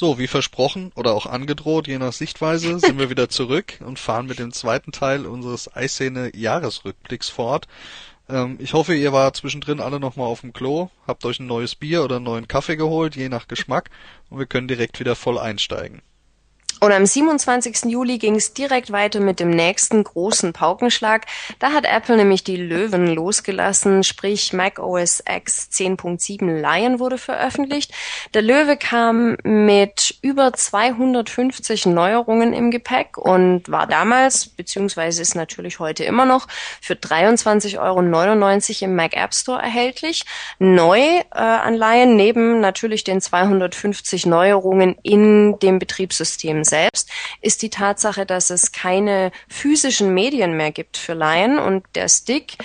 So, wie versprochen oder auch angedroht, je nach Sichtweise, sind wir wieder zurück und fahren mit dem zweiten Teil unseres Eiszene-Jahresrückblicks fort. Ähm, ich hoffe, ihr wart zwischendrin alle nochmal auf dem Klo, habt euch ein neues Bier oder einen neuen Kaffee geholt, je nach Geschmack, und wir können direkt wieder voll einsteigen. Und am 27. Juli ging es direkt weiter mit dem nächsten großen Paukenschlag. Da hat Apple nämlich die Löwen losgelassen, sprich Mac OS X 10.7 Lion wurde veröffentlicht. Der Löwe kam mit über 250 Neuerungen im Gepäck und war damals, beziehungsweise ist natürlich heute immer noch, für 23,99 Euro im Mac App Store erhältlich. Neu äh, an Lion, neben natürlich den 250 Neuerungen in dem Betriebssystem selbst ist die Tatsache, dass es keine physischen Medien mehr gibt für Laien und der Stick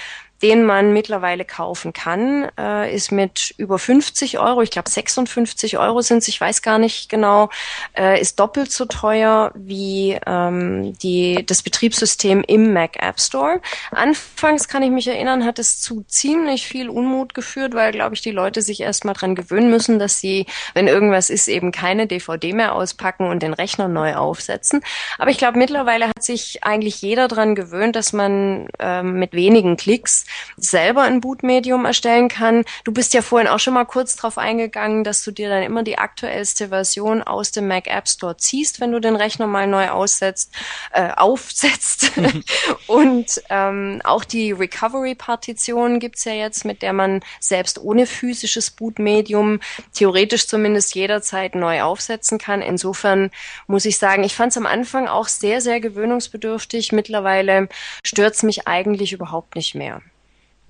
den man mittlerweile kaufen kann, äh, ist mit über 50 Euro, ich glaube 56 Euro sind es, ich weiß gar nicht genau, äh, ist doppelt so teuer wie ähm, die, das Betriebssystem im Mac App Store. Anfangs kann ich mich erinnern, hat es zu ziemlich viel Unmut geführt, weil, glaube ich, die Leute sich erstmal dran gewöhnen müssen, dass sie, wenn irgendwas ist, eben keine DVD mehr auspacken und den Rechner neu aufsetzen. Aber ich glaube, mittlerweile hat sich eigentlich jeder dran gewöhnt, dass man ähm, mit wenigen Klicks selber ein Bootmedium erstellen kann. Du bist ja vorhin auch schon mal kurz drauf eingegangen, dass du dir dann immer die aktuellste Version aus dem Mac App Store ziehst, wenn du den Rechner mal neu aussetzt, äh, aufsetzt. Und ähm, auch die Recovery-Partition gibt's ja jetzt, mit der man selbst ohne physisches Bootmedium theoretisch zumindest jederzeit neu aufsetzen kann. Insofern muss ich sagen, ich fand es am Anfang auch sehr, sehr gewöhnungsbedürftig. Mittlerweile stört's mich eigentlich überhaupt nicht mehr.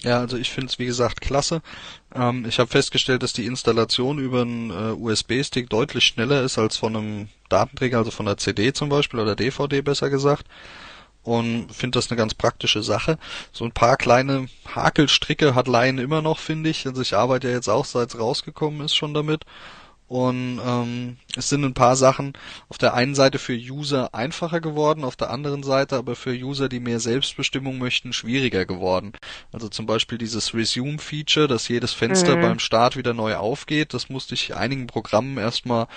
Ja, also ich finde es wie gesagt klasse. Ähm, ich habe festgestellt, dass die Installation über einen äh, USB-Stick deutlich schneller ist als von einem Datenträger, also von der CD zum Beispiel oder DVD besser gesagt. Und finde das eine ganz praktische Sache. So ein paar kleine Hakelstricke hat Lion immer noch, finde ich. Also ich arbeite ja jetzt auch, seit es rausgekommen ist, schon damit. Und ähm, es sind ein paar Sachen auf der einen Seite für User einfacher geworden, auf der anderen Seite aber für User, die mehr Selbstbestimmung möchten, schwieriger geworden. Also zum Beispiel dieses Resume-Feature, dass jedes Fenster mhm. beim Start wieder neu aufgeht, das musste ich einigen Programmen erstmal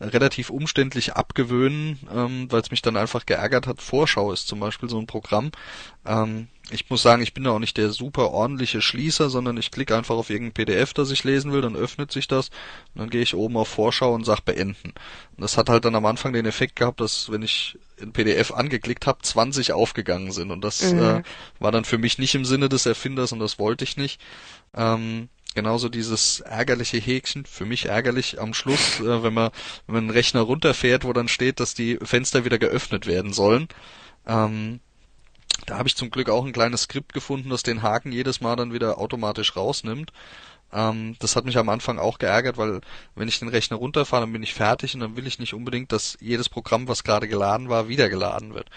relativ umständlich abgewöhnen, ähm, weil es mich dann einfach geärgert hat. Vorschau ist zum Beispiel so ein Programm. Ähm, ich muss sagen, ich bin da auch nicht der super ordentliche Schließer, sondern ich klicke einfach auf irgendein PDF, das ich lesen will, dann öffnet sich das und dann gehe ich oben auf Vorschau und sage beenden. Und das hat halt dann am Anfang den Effekt gehabt, dass wenn ich ein PDF angeklickt habe, 20 aufgegangen sind und das mhm. äh, war dann für mich nicht im Sinne des Erfinders und das wollte ich nicht. Ähm, genauso dieses ärgerliche Häkchen, für mich ärgerlich am Schluss, äh, wenn man wenn man einen Rechner runterfährt, wo dann steht, dass die Fenster wieder geöffnet werden sollen. Ähm, da habe ich zum Glück auch ein kleines Skript gefunden, das den Haken jedes Mal dann wieder automatisch rausnimmt. Ähm, das hat mich am Anfang auch geärgert, weil wenn ich den Rechner runterfahre, dann bin ich fertig und dann will ich nicht unbedingt, dass jedes Programm, was gerade geladen war, wieder geladen wird.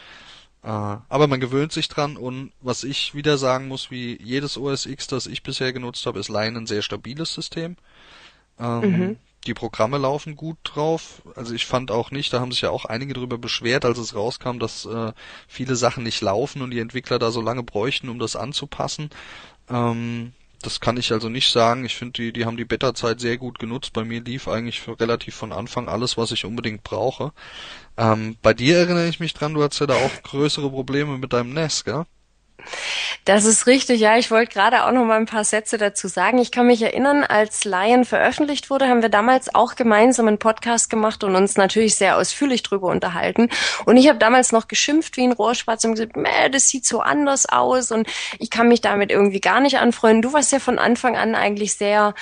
Äh, aber man gewöhnt sich dran und was ich wieder sagen muss, wie jedes OS X, das ich bisher genutzt habe, ist Lion ein sehr stabiles System. Ähm, mhm die Programme laufen gut drauf. Also ich fand auch nicht, da haben sich ja auch einige darüber beschwert, als es rauskam, dass äh, viele Sachen nicht laufen und die Entwickler da so lange bräuchten, um das anzupassen. Ähm, das kann ich also nicht sagen. Ich finde, die, die haben die Beta-Zeit sehr gut genutzt. Bei mir lief eigentlich relativ von Anfang alles, was ich unbedingt brauche. Ähm, bei dir erinnere ich mich dran, du hattest ja da auch größere Probleme mit deinem NES, gell? Das ist richtig, ja. Ich wollte gerade auch noch mal ein paar Sätze dazu sagen. Ich kann mich erinnern, als Lion veröffentlicht wurde, haben wir damals auch gemeinsam einen Podcast gemacht und uns natürlich sehr ausführlich drüber unterhalten. Und ich habe damals noch geschimpft wie ein Rohrspatz und gesagt, Mäh, das sieht so anders aus und ich kann mich damit irgendwie gar nicht anfreunden. Du warst ja von Anfang an eigentlich sehr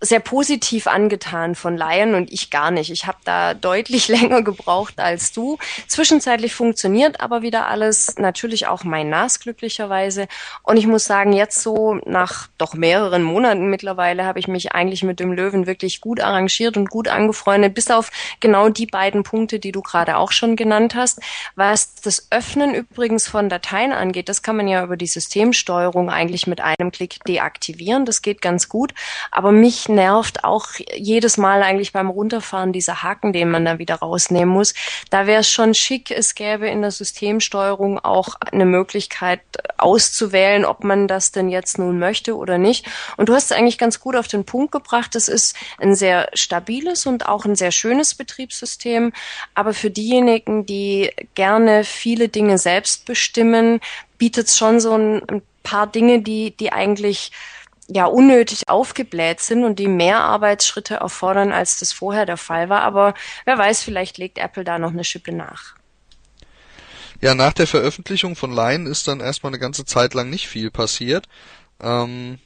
sehr positiv angetan von Lion und ich gar nicht. Ich habe da deutlich länger gebraucht als du. Zwischenzeitlich funktioniert aber wieder alles, natürlich auch mein NAS glücklicherweise. Und ich muss sagen, jetzt so nach doch mehreren Monaten mittlerweile habe ich mich eigentlich mit dem Löwen wirklich gut arrangiert und gut angefreundet, bis auf genau die beiden Punkte, die du gerade auch schon genannt hast. Was das Öffnen übrigens von Dateien angeht, das kann man ja über die Systemsteuerung eigentlich mit einem Klick deaktivieren. Das geht ganz gut. Aber mich mich nervt auch jedes Mal eigentlich beim Runterfahren dieser Haken, den man da wieder rausnehmen muss. Da wäre es schon schick, es gäbe in der Systemsteuerung auch eine Möglichkeit auszuwählen, ob man das denn jetzt nun möchte oder nicht. Und du hast es eigentlich ganz gut auf den Punkt gebracht. Es ist ein sehr stabiles und auch ein sehr schönes Betriebssystem. Aber für diejenigen, die gerne viele Dinge selbst bestimmen, bietet es schon so ein, ein paar Dinge, die, die eigentlich ja unnötig aufgebläht sind und die mehr Arbeitsschritte erfordern, als das vorher der Fall war. Aber wer weiß, vielleicht legt Apple da noch eine Schippe nach. Ja, nach der Veröffentlichung von Lion ist dann erstmal eine ganze Zeit lang nicht viel passiert. Ähm,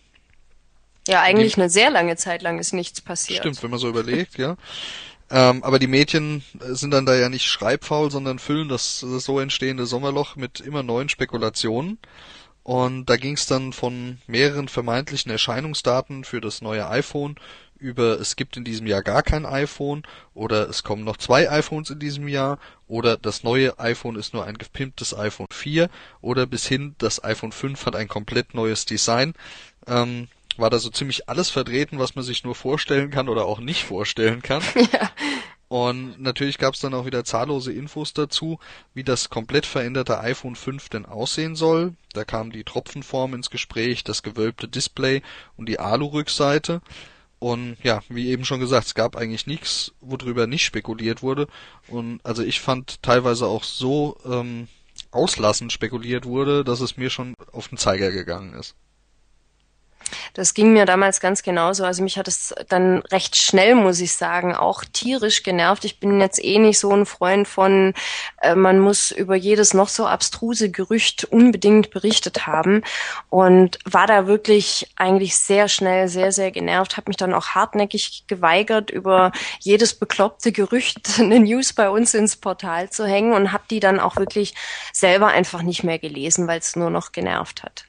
ja, eigentlich die, eine sehr lange Zeit lang ist nichts passiert. Stimmt, wenn man so überlegt, ja. Ähm, aber die Mädchen sind dann da ja nicht schreibfaul, sondern füllen das, das so entstehende Sommerloch mit immer neuen Spekulationen. Und da ging es dann von mehreren vermeintlichen Erscheinungsdaten für das neue iPhone über es gibt in diesem Jahr gar kein iPhone oder es kommen noch zwei iPhones in diesem Jahr oder das neue iPhone ist nur ein gepimptes iPhone 4 oder bis hin das iPhone 5 hat ein komplett neues Design. Ähm, war da so ziemlich alles vertreten, was man sich nur vorstellen kann oder auch nicht vorstellen kann. Ja. Und natürlich gab es dann auch wieder zahllose Infos dazu, wie das komplett veränderte iPhone 5 denn aussehen soll. Da kam die Tropfenform ins Gespräch, das gewölbte Display und die Alu-Rückseite. Und ja, wie eben schon gesagt, es gab eigentlich nichts, worüber nicht spekuliert wurde. Und also ich fand teilweise auch so ähm, auslassend spekuliert wurde, dass es mir schon auf den Zeiger gegangen ist. Das ging mir damals ganz genauso. Also mich hat es dann recht schnell, muss ich sagen, auch tierisch genervt. Ich bin jetzt eh nicht so ein Freund von, äh, man muss über jedes noch so abstruse Gerücht unbedingt berichtet haben und war da wirklich eigentlich sehr schnell, sehr, sehr genervt, habe mich dann auch hartnäckig geweigert, über jedes bekloppte Gerücht eine News bei uns ins Portal zu hängen und habe die dann auch wirklich selber einfach nicht mehr gelesen, weil es nur noch genervt hat.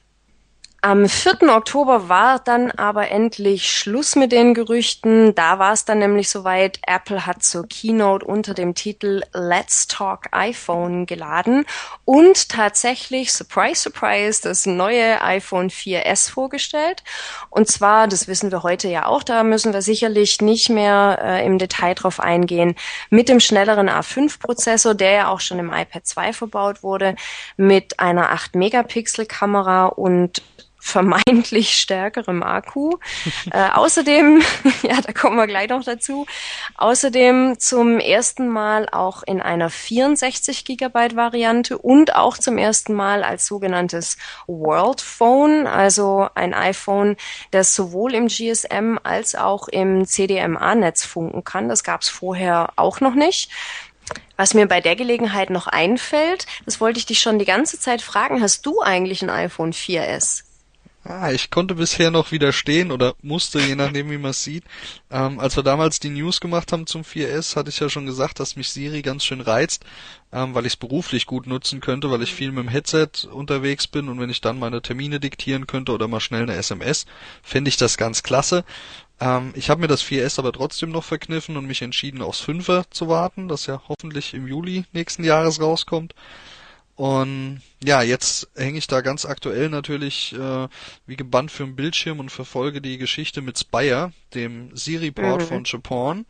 Am 4. Oktober war dann aber endlich Schluss mit den Gerüchten. Da war es dann nämlich soweit. Apple hat zur Keynote unter dem Titel Let's Talk iPhone geladen und tatsächlich, surprise, surprise, das neue iPhone 4S vorgestellt. Und zwar, das wissen wir heute ja auch, da müssen wir sicherlich nicht mehr äh, im Detail drauf eingehen, mit dem schnelleren A5-Prozessor, der ja auch schon im iPad 2 verbaut wurde, mit einer 8-Megapixel-Kamera und vermeintlich stärkerem Akku. äh, außerdem, ja, da kommen wir gleich noch dazu, außerdem zum ersten Mal auch in einer 64 Gigabyte Variante und auch zum ersten Mal als sogenanntes World Phone, also ein iPhone, das sowohl im GSM als auch im CDMA-Netz funken kann. Das gab es vorher auch noch nicht. Was mir bei der Gelegenheit noch einfällt, das wollte ich dich schon die ganze Zeit fragen, hast du eigentlich ein iPhone 4S? Ah, ich konnte bisher noch widerstehen oder musste, je nachdem wie man es sieht. Ähm, als wir damals die News gemacht haben zum 4S, hatte ich ja schon gesagt, dass mich Siri ganz schön reizt, ähm, weil ich es beruflich gut nutzen könnte, weil ich viel mit dem Headset unterwegs bin und wenn ich dann meine Termine diktieren könnte oder mal schnell eine SMS, fände ich das ganz klasse. Ähm, ich habe mir das 4S aber trotzdem noch verkniffen und mich entschieden, aufs 5er zu warten, das ja hoffentlich im Juli nächsten Jahres rauskommt. Und ja, jetzt hänge ich da ganz aktuell natürlich äh, wie gebannt für den Bildschirm und verfolge die Geschichte mit Spire, dem Siri-Port mhm. von Japan.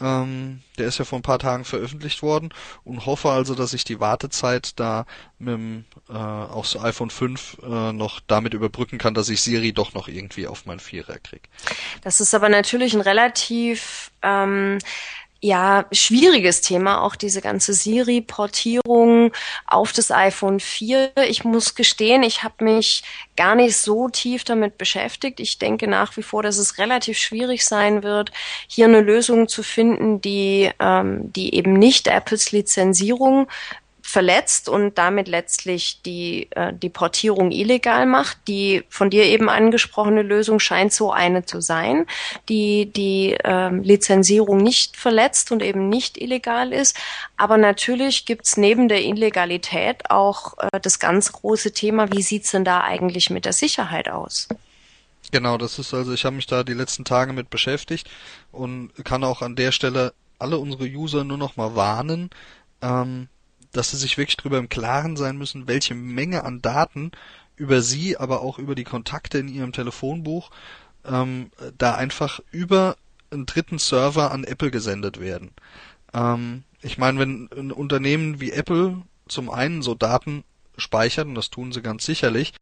Ähm, der ist ja vor ein paar Tagen veröffentlicht worden und hoffe also, dass ich die Wartezeit da mit dem äh, aufs iPhone 5 äh, noch damit überbrücken kann, dass ich Siri doch noch irgendwie auf mein Vierer krieg. Das ist aber natürlich ein relativ ähm, ja, schwieriges Thema, auch diese ganze Siri-Portierung auf das iPhone 4. Ich muss gestehen, ich habe mich gar nicht so tief damit beschäftigt. Ich denke nach wie vor, dass es relativ schwierig sein wird, hier eine Lösung zu finden, die, ähm, die eben nicht Apples Lizenzierung verletzt und damit letztlich die, äh, die Portierung illegal macht. Die von dir eben angesprochene Lösung scheint so eine zu sein, die die äh, Lizenzierung nicht verletzt und eben nicht illegal ist. Aber natürlich gibt's neben der Illegalität auch äh, das ganz große Thema, wie sieht's denn da eigentlich mit der Sicherheit aus? Genau, das ist also, ich habe mich da die letzten Tage mit beschäftigt und kann auch an der Stelle alle unsere User nur noch mal warnen, ähm, dass sie sich wirklich darüber im Klaren sein müssen, welche Menge an Daten über sie, aber auch über die Kontakte in ihrem Telefonbuch ähm, da einfach über einen dritten Server an Apple gesendet werden. Ähm, ich meine, wenn ein Unternehmen wie Apple zum einen so Daten speichert, und das tun sie ganz sicherlich,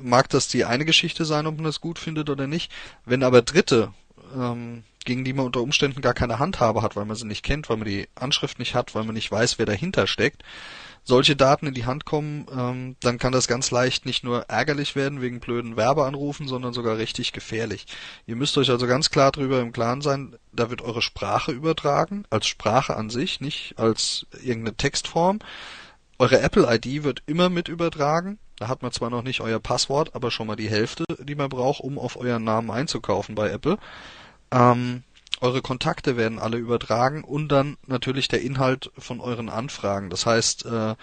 mag das die eine Geschichte sein, ob man das gut findet oder nicht. Wenn aber Dritte, ähm, gegen die man unter Umständen gar keine Handhabe hat, weil man sie nicht kennt, weil man die Anschrift nicht hat, weil man nicht weiß, wer dahinter steckt, solche Daten in die Hand kommen, ähm, dann kann das ganz leicht nicht nur ärgerlich werden wegen blöden Werbeanrufen, sondern sogar richtig gefährlich. Ihr müsst euch also ganz klar darüber im Klaren sein, da wird eure Sprache übertragen, als Sprache an sich, nicht als irgendeine Textform. Eure Apple-ID wird immer mit übertragen. Da hat man zwar noch nicht euer Passwort, aber schon mal die Hälfte, die man braucht, um auf euren Namen einzukaufen bei Apple. Ähm, eure Kontakte werden alle übertragen und dann natürlich der Inhalt von euren Anfragen. Das heißt, äh,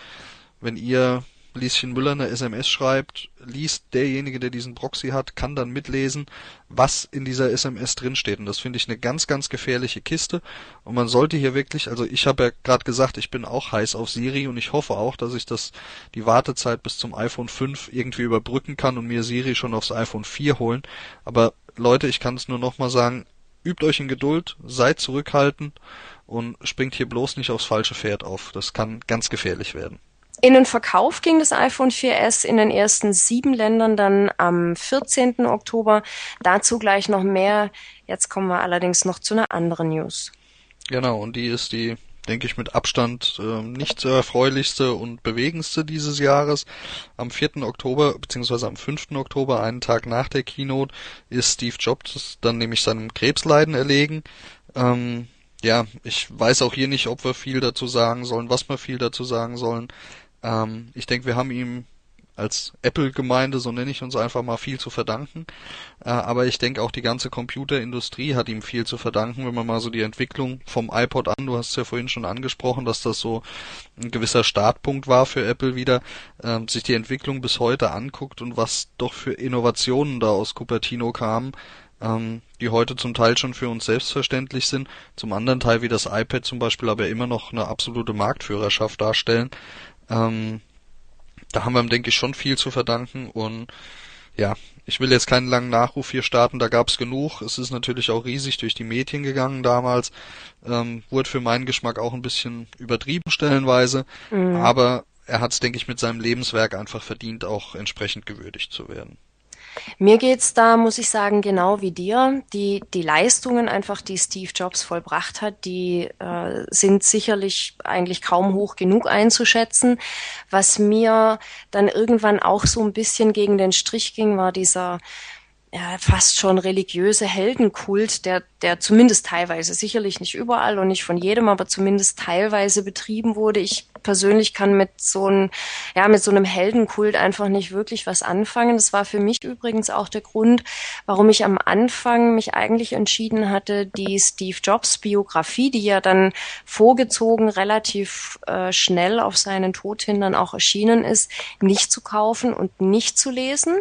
wenn ihr Lieschen Müller eine SMS schreibt, liest derjenige, der diesen Proxy hat, kann dann mitlesen, was in dieser SMS drinsteht. Und das finde ich eine ganz, ganz gefährliche Kiste. Und man sollte hier wirklich, also ich habe ja gerade gesagt, ich bin auch heiß auf Siri und ich hoffe auch, dass ich das die Wartezeit bis zum iPhone 5 irgendwie überbrücken kann und mir Siri schon aufs iPhone 4 holen. Aber Leute, ich kann es nur nochmal sagen, übt euch in Geduld, seid zurückhaltend und springt hier bloß nicht aufs falsche Pferd auf. Das kann ganz gefährlich werden. In den Verkauf ging das iPhone 4S in den ersten sieben Ländern dann am 14. Oktober. Dazu gleich noch mehr. Jetzt kommen wir allerdings noch zu einer anderen News. Genau, und die ist die denke ich, mit Abstand äh, nicht so erfreulichste und bewegendste dieses Jahres. Am 4. Oktober, beziehungsweise am 5. Oktober, einen Tag nach der Keynote, ist Steve Jobs dann nämlich seinem Krebsleiden erlegen. Ähm, ja, ich weiß auch hier nicht, ob wir viel dazu sagen sollen, was wir viel dazu sagen sollen. Ähm, ich denke, wir haben ihm als Apple-Gemeinde, so nenne ich uns einfach mal, viel zu verdanken. Äh, aber ich denke auch die ganze Computerindustrie hat ihm viel zu verdanken, wenn man mal so die Entwicklung vom iPod an, du hast es ja vorhin schon angesprochen, dass das so ein gewisser Startpunkt war für Apple wieder, äh, sich die Entwicklung bis heute anguckt und was doch für Innovationen da aus Cupertino kamen, ähm, die heute zum Teil schon für uns selbstverständlich sind, zum anderen Teil wie das iPad zum Beispiel aber immer noch eine absolute Marktführerschaft darstellen. Ähm, da haben wir ihm, denke ich, schon viel zu verdanken und ja, ich will jetzt keinen langen Nachruf hier starten, da gab's genug. Es ist natürlich auch riesig durch die Medien gegangen damals. Ähm, wurde für meinen Geschmack auch ein bisschen übertrieben stellenweise, mhm. aber er hat's, denke ich, mit seinem Lebenswerk einfach verdient, auch entsprechend gewürdigt zu werden. Mir geht's da, muss ich sagen, genau wie dir. Die, die Leistungen einfach, die Steve Jobs vollbracht hat, die äh, sind sicherlich eigentlich kaum hoch genug einzuschätzen. Was mir dann irgendwann auch so ein bisschen gegen den Strich ging, war dieser ja, fast schon religiöse Heldenkult, der, der zumindest teilweise, sicherlich nicht überall und nicht von jedem, aber zumindest teilweise betrieben wurde. Ich persönlich kann mit so einem, ja, mit so einem Heldenkult einfach nicht wirklich was anfangen. Das war für mich übrigens auch der Grund, warum ich am Anfang mich eigentlich entschieden hatte, die Steve Jobs Biografie, die ja dann vorgezogen relativ äh, schnell auf seinen Tod hin dann auch erschienen ist, nicht zu kaufen und nicht zu lesen.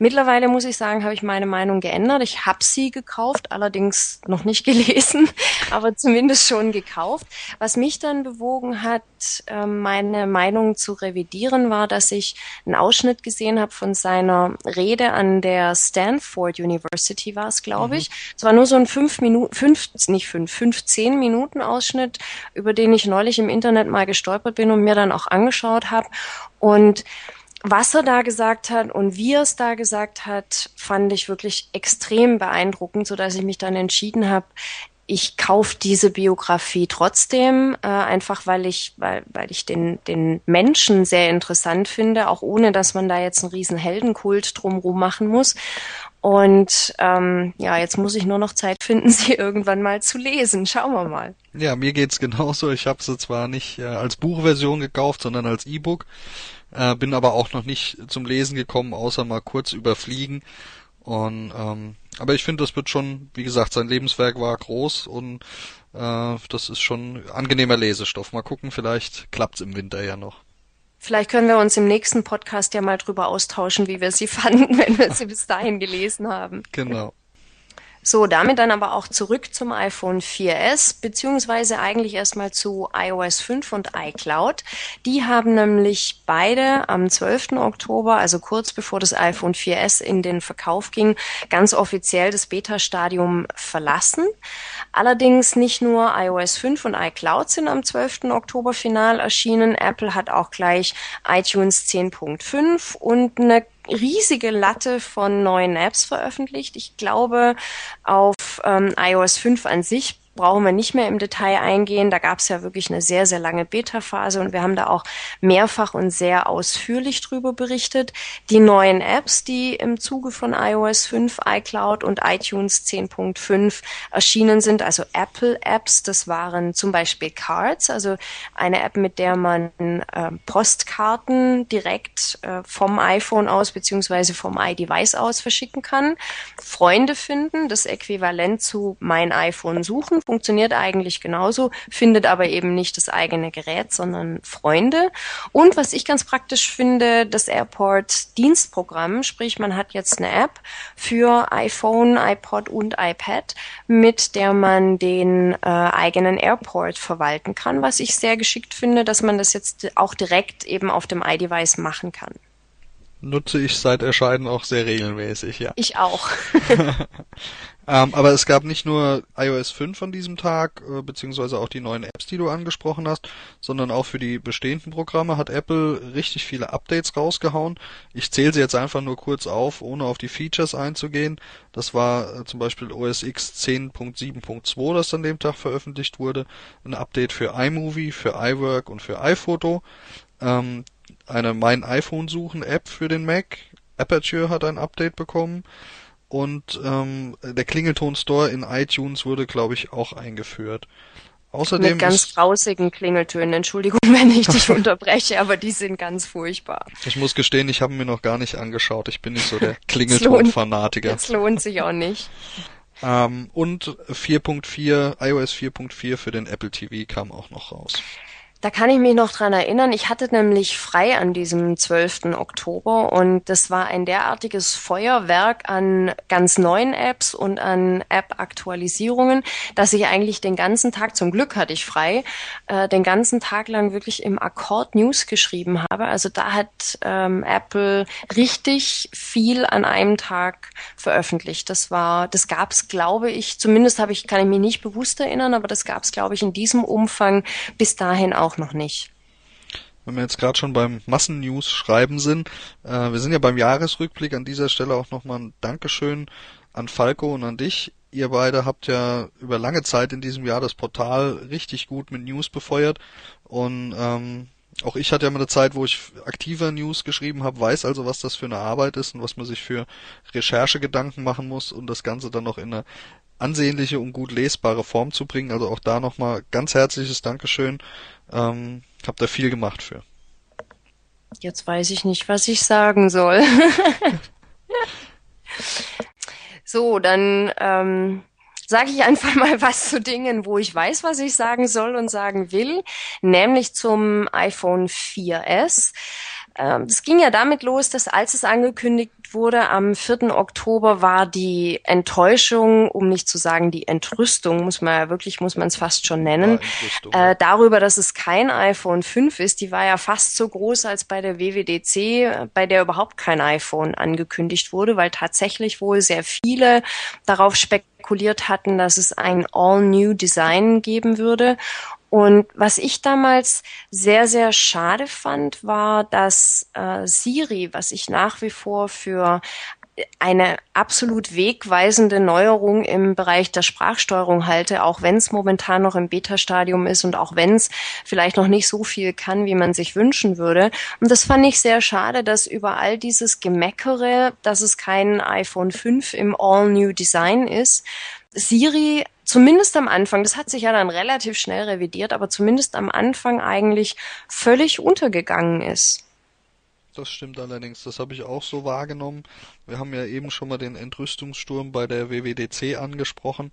Mittlerweile muss ich sagen, habe ich meine Meinung geändert. Ich habe sie gekauft, allerdings noch nicht gelesen, aber zumindest schon gekauft. Was mich dann bewogen hat, äh, meine Meinung zu revidieren, war, dass ich einen Ausschnitt gesehen habe von seiner Rede an der Stanford University, war es, glaube ich. Mhm. Es war nur so ein fünf Minuten, fünf, nicht fünf, fünfzehn Minuten Ausschnitt, über den ich neulich im Internet mal gestolpert bin und mir dann auch angeschaut habe. Und was er da gesagt hat und wie er es da gesagt hat, fand ich wirklich extrem beeindruckend, so dass ich mich dann entschieden habe, ich kaufe diese Biografie trotzdem, äh, einfach weil ich, weil, weil ich den, den Menschen sehr interessant finde, auch ohne dass man da jetzt einen riesen Heldenkult drumrum machen muss. Und ähm, ja, jetzt muss ich nur noch Zeit finden, sie irgendwann mal zu lesen. Schauen wir mal. Ja, mir geht's genauso. Ich habe sie zwar nicht äh, als Buchversion gekauft, sondern als E-Book, äh, bin aber auch noch nicht zum Lesen gekommen, außer mal kurz überfliegen. Und ähm, aber ich finde, das wird schon, wie gesagt, sein Lebenswerk war groß und äh, das ist schon angenehmer Lesestoff. Mal gucken, vielleicht klappt's im Winter ja noch. Vielleicht können wir uns im nächsten Podcast ja mal drüber austauschen, wie wir sie fanden, wenn wir sie bis dahin gelesen haben. Genau. So, damit dann aber auch zurück zum iPhone 4S, beziehungsweise eigentlich erstmal zu iOS 5 und iCloud. Die haben nämlich beide am 12. Oktober, also kurz bevor das iPhone 4S in den Verkauf ging, ganz offiziell das Beta-Stadium verlassen. Allerdings nicht nur iOS 5 und iCloud sind am 12. Oktober final erschienen. Apple hat auch gleich iTunes 10.5 und eine riesige Latte von neuen Apps veröffentlicht. Ich glaube, auf ähm, iOS 5 an sich brauchen wir nicht mehr im Detail eingehen. Da gab es ja wirklich eine sehr, sehr lange Beta-Phase und wir haben da auch mehrfach und sehr ausführlich drüber berichtet. Die neuen Apps, die im Zuge von iOS 5, iCloud und iTunes 10.5 erschienen sind, also Apple-Apps, das waren zum Beispiel Cards, also eine App, mit der man äh, Postkarten direkt äh, vom iPhone aus beziehungsweise vom iDevice aus verschicken kann. Freunde finden, das Äquivalent zu mein iPhone suchen funktioniert eigentlich genauso, findet aber eben nicht das eigene Gerät, sondern Freunde. Und was ich ganz praktisch finde, das Airport Dienstprogramm, sprich man hat jetzt eine App für iPhone, iPod und iPad, mit der man den äh, eigenen Airport verwalten kann, was ich sehr geschickt finde, dass man das jetzt auch direkt eben auf dem iDevice machen kann. Nutze ich seit Erscheinen auch sehr regelmäßig, ja. Ich auch. Ähm, aber es gab nicht nur iOS 5 an diesem Tag, äh, beziehungsweise auch die neuen Apps, die du angesprochen hast, sondern auch für die bestehenden Programme hat Apple richtig viele Updates rausgehauen. Ich zähle sie jetzt einfach nur kurz auf, ohne auf die Features einzugehen. Das war äh, zum Beispiel OS X 10.7.2, das an dem Tag veröffentlicht wurde. Ein Update für iMovie, für iWork und für iPhoto. Ähm, eine Mein iPhone suchen App für den Mac. Aperture hat ein Update bekommen und ähm, der Klingelton Store in iTunes wurde, glaube ich, auch eingeführt. Außerdem Mit ganz grausigen Klingeltönen. Entschuldigung, wenn ich dich unterbreche, aber die sind ganz furchtbar. Ich muss gestehen, ich habe mir noch gar nicht angeschaut. Ich bin nicht so der Klingelton-Fanatiker. Das lohnt sich auch nicht. Ähm, und 4.4, iOS 4.4 für den Apple TV kam auch noch raus. Da kann ich mich noch dran erinnern. Ich hatte nämlich frei an diesem 12. Oktober und das war ein derartiges Feuerwerk an ganz neuen Apps und an App-Aktualisierungen, dass ich eigentlich den ganzen Tag, zum Glück hatte ich frei, äh, den ganzen Tag lang wirklich im Akkord News geschrieben habe. Also da hat ähm, Apple richtig viel an einem Tag veröffentlicht. Das war, das gab es, glaube ich, zumindest habe ich, kann ich mich nicht bewusst erinnern, aber das gab es, glaube ich, in diesem Umfang bis dahin auch auch noch nicht. Wenn wir jetzt gerade schon beim Massennews schreiben sind, äh, wir sind ja beim Jahresrückblick an dieser Stelle auch nochmal ein Dankeschön an Falco und an dich. Ihr beide habt ja über lange Zeit in diesem Jahr das Portal richtig gut mit News befeuert und ähm, auch ich hatte ja mal eine Zeit, wo ich aktiver News geschrieben habe, weiß also, was das für eine Arbeit ist und was man sich für Recherchegedanken machen muss und das Ganze dann noch in einer ansehnliche und gut lesbare Form zu bringen. Also auch da nochmal ganz herzliches Dankeschön. Ähm, hab da viel gemacht für. Jetzt weiß ich nicht, was ich sagen soll. so, dann ähm, sage ich einfach mal was zu Dingen, wo ich weiß, was ich sagen soll und sagen will, nämlich zum iPhone 4S. Ähm, das ging ja damit los, dass als es angekündigt wurde, am 4. Oktober war die Enttäuschung, um nicht zu sagen die Entrüstung, muss man ja wirklich, muss man es fast schon nennen, äh, darüber, dass es kein iPhone 5 ist. Die war ja fast so groß als bei der WWDC, bei der überhaupt kein iPhone angekündigt wurde, weil tatsächlich wohl sehr viele darauf spekuliert hatten, dass es ein All-New Design geben würde. Und was ich damals sehr, sehr schade fand, war, dass äh, Siri, was ich nach wie vor für eine absolut wegweisende Neuerung im Bereich der Sprachsteuerung halte, auch wenn es momentan noch im Beta-Stadium ist und auch wenn es vielleicht noch nicht so viel kann, wie man sich wünschen würde. Und das fand ich sehr schade, dass über all dieses Gemeckere, dass es kein iPhone 5 im All-New Design ist, Siri zumindest am Anfang, das hat sich ja dann relativ schnell revidiert, aber zumindest am Anfang eigentlich völlig untergegangen ist. Das stimmt allerdings, das habe ich auch so wahrgenommen. Wir haben ja eben schon mal den Entrüstungssturm bei der WWDC angesprochen.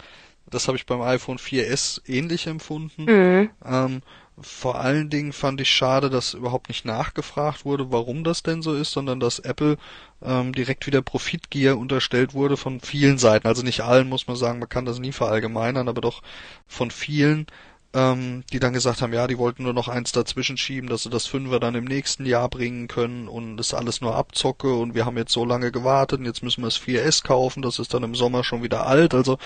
Das habe ich beim iPhone 4S ähnlich empfunden. Mhm. Ähm, vor allen Dingen fand ich schade, dass überhaupt nicht nachgefragt wurde, warum das denn so ist, sondern dass Apple ähm, direkt wieder Profitgier unterstellt wurde von vielen Seiten. Also nicht allen muss man sagen, man kann das nie verallgemeinern, aber doch von vielen, ähm, die dann gesagt haben, ja, die wollten nur noch eins dazwischen schieben, dass sie das Fünfer dann im nächsten Jahr bringen können und das alles nur abzocke und wir haben jetzt so lange gewartet und jetzt müssen wir das 4S kaufen, das ist dann im Sommer schon wieder alt. Also